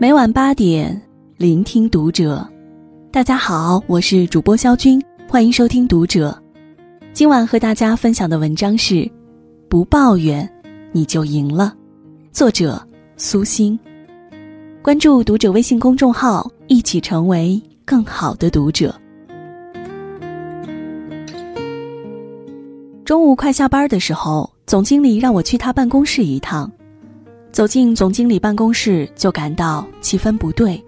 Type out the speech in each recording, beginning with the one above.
每晚八点，聆听读者。大家好，我是主播肖军，欢迎收听读者。今晚和大家分享的文章是《不抱怨你就赢了》，作者苏欣。关注读者微信公众号，一起成为更好的读者。中午快下班的时候，总经理让我去他办公室一趟。走进总经理办公室，就感到气氛不对。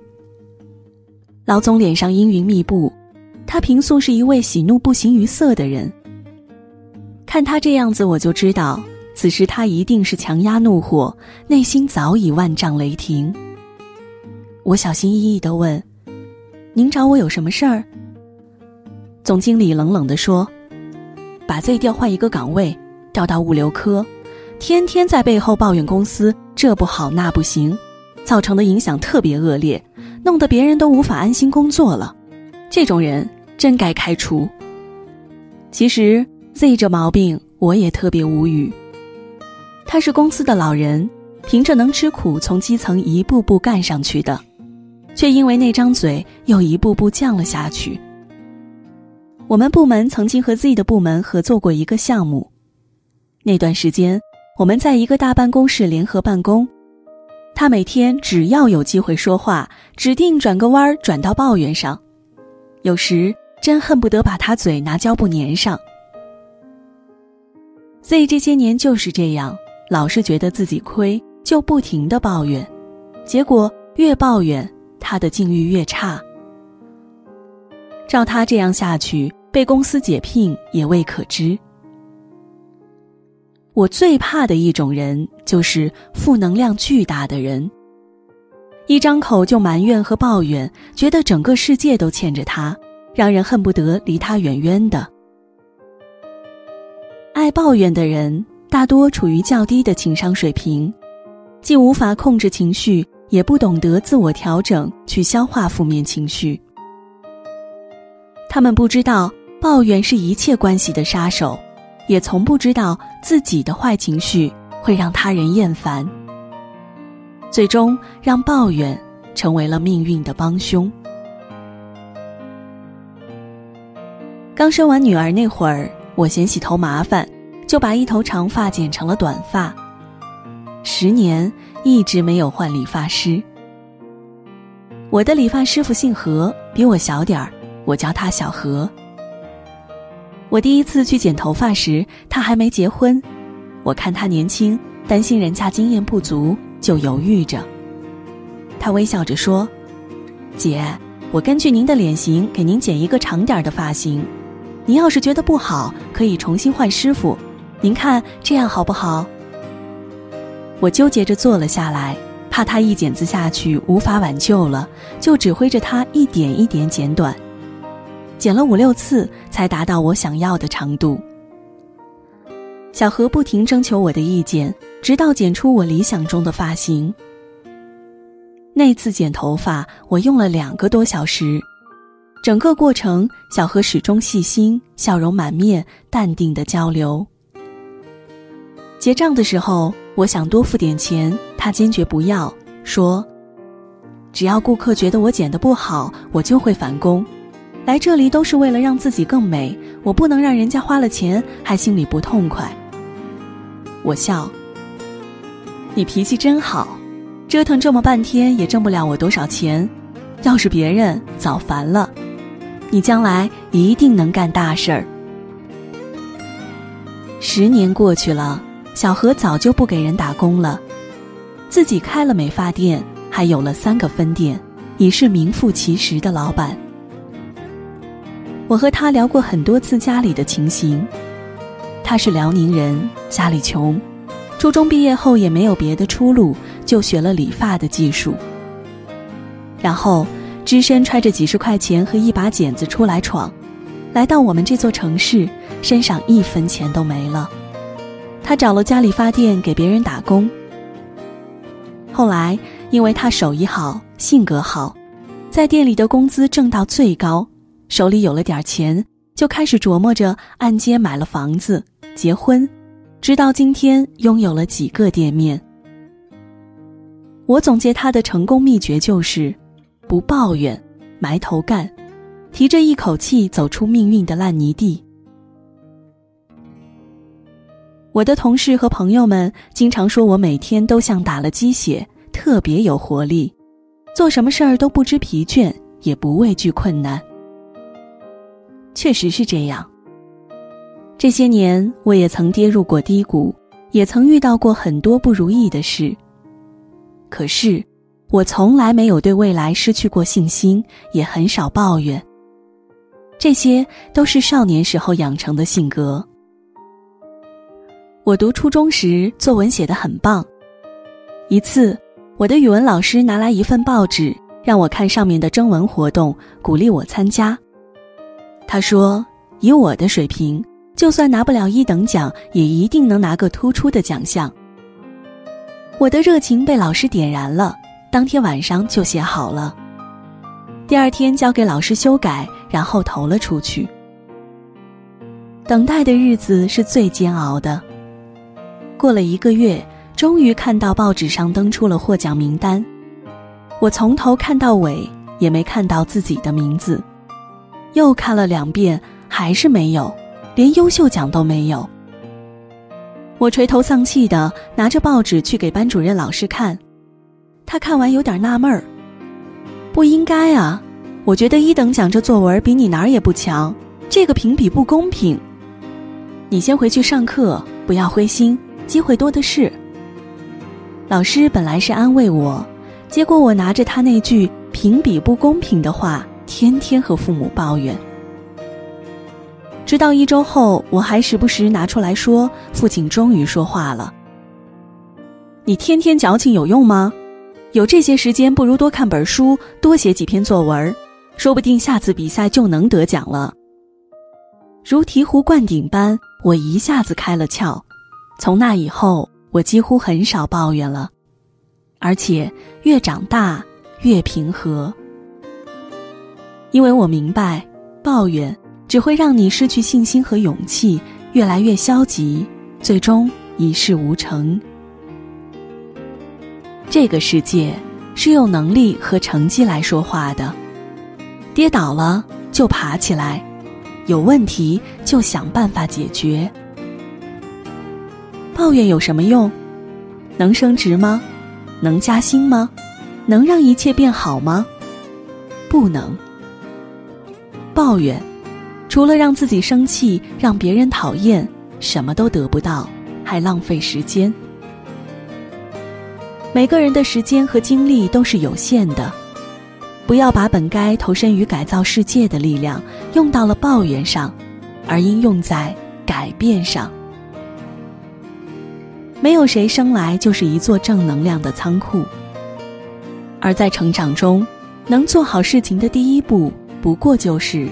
老总脸上阴云密布，他平素是一位喜怒不形于色的人。看他这样子，我就知道，此时他一定是强压怒火，内心早已万丈雷霆。我小心翼翼的问：“您找我有什么事儿？”总经理冷冷的说：“把 Z 调换一个岗位，调到物流科，天天在背后抱怨公司。”这不好那不行，造成的影响特别恶劣，弄得别人都无法安心工作了。这种人真该开除。其实 Z 这毛病我也特别无语。他是公司的老人，凭着能吃苦从基层一步步干上去的，却因为那张嘴又一步步降了下去。我们部门曾经和 Z 的部门合作过一个项目，那段时间。我们在一个大办公室联合办公，他每天只要有机会说话，指定转个弯儿转到抱怨上，有时真恨不得把他嘴拿胶布粘上。Z 这些年就是这样，老是觉得自己亏，就不停的抱怨，结果越抱怨他的境遇越差。照他这样下去，被公司解聘也未可知。我最怕的一种人，就是负能量巨大的人。一张口就埋怨和抱怨，觉得整个世界都欠着他，让人恨不得离他远远的。爱抱怨的人大多处于较低的情商水平，既无法控制情绪，也不懂得自我调整去消化负面情绪。他们不知道抱怨是一切关系的杀手。也从不知道自己的坏情绪会让他人厌烦，最终让抱怨成为了命运的帮凶。刚生完女儿那会儿，我嫌洗头麻烦，就把一头长发剪成了短发，十年一直没有换理发师。我的理发师傅姓何，比我小点儿，我叫他小何。我第一次去剪头发时，他还没结婚。我看他年轻，担心人家经验不足，就犹豫着。他微笑着说：“姐，我根据您的脸型给您剪一个长点的发型。您要是觉得不好，可以重新换师傅。您看这样好不好？”我纠结着坐了下来，怕他一剪子下去无法挽救了，就指挥着他一点一点剪短。剪了五六次才达到我想要的长度。小何不停征求我的意见，直到剪出我理想中的发型。那次剪头发我用了两个多小时，整个过程小何始终细心，笑容满面，淡定的交流。结账的时候，我想多付点钱，他坚决不要，说：“只要顾客觉得我剪的不好，我就会返工。”来这里都是为了让自己更美，我不能让人家花了钱还心里不痛快。我笑，你脾气真好，折腾这么半天也挣不了我多少钱，要是别人早烦了。你将来一定能干大事儿。十年过去了，小何早就不给人打工了，自己开了美发店，还有了三个分店，已是名副其实的老板。我和他聊过很多次家里的情形，他是辽宁人，家里穷，初中毕业后也没有别的出路，就学了理发的技术。然后只身揣着几十块钱和一把剪子出来闯，来到我们这座城市，身上一分钱都没了。他找了家理发店给别人打工。后来因为他手艺好，性格好，在店里的工资挣到最高。手里有了点钱，就开始琢磨着按揭买了房子、结婚，直到今天拥有了几个店面。我总结他的成功秘诀就是：不抱怨，埋头干，提着一口气走出命运的烂泥地。我的同事和朋友们经常说我每天都像打了鸡血，特别有活力，做什么事儿都不知疲倦，也不畏惧困难。确实是这样。这些年，我也曾跌入过低谷，也曾遇到过很多不如意的事。可是，我从来没有对未来失去过信心，也很少抱怨。这些都是少年时候养成的性格。我读初中时，作文写得很棒。一次，我的语文老师拿来一份报纸，让我看上面的征文活动，鼓励我参加。他说：“以我的水平，就算拿不了一等奖，也一定能拿个突出的奖项。”我的热情被老师点燃了，当天晚上就写好了。第二天交给老师修改，然后投了出去。等待的日子是最煎熬的。过了一个月，终于看到报纸上登出了获奖名单。我从头看到尾，也没看到自己的名字。又看了两遍，还是没有，连优秀奖都没有。我垂头丧气的拿着报纸去给班主任老师看，他看完有点纳闷儿。不应该啊，我觉得一等奖这作文比你哪儿也不强，这个评比不公平。你先回去上课，不要灰心，机会多的是。老师本来是安慰我，结果我拿着他那句评比不公平的话，天天和父母抱怨。直到一周后，我还时不时拿出来说，父亲终于说话了：“你天天矫情有用吗？有这些时间，不如多看本书，多写几篇作文，说不定下次比赛就能得奖了。”如醍醐灌顶般，我一下子开了窍。从那以后，我几乎很少抱怨了，而且越长大越平和，因为我明白，抱怨。只会让你失去信心和勇气，越来越消极，最终一事无成。这个世界是用能力和成绩来说话的，跌倒了就爬起来，有问题就想办法解决。抱怨有什么用？能升职吗？能加薪吗？能让一切变好吗？不能。抱怨。除了让自己生气，让别人讨厌，什么都得不到，还浪费时间。每个人的时间和精力都是有限的，不要把本该投身于改造世界的力量用到了抱怨上，而应用在改变上。没有谁生来就是一座正能量的仓库，而在成长中，能做好事情的第一步，不过就是。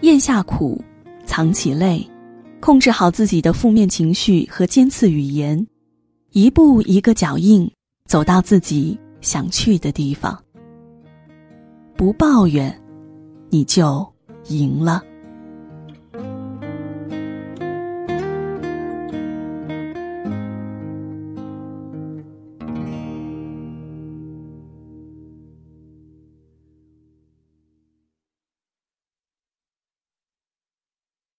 咽下苦，藏起泪，控制好自己的负面情绪和尖刺语言，一步一个脚印，走到自己想去的地方。不抱怨，你就赢了。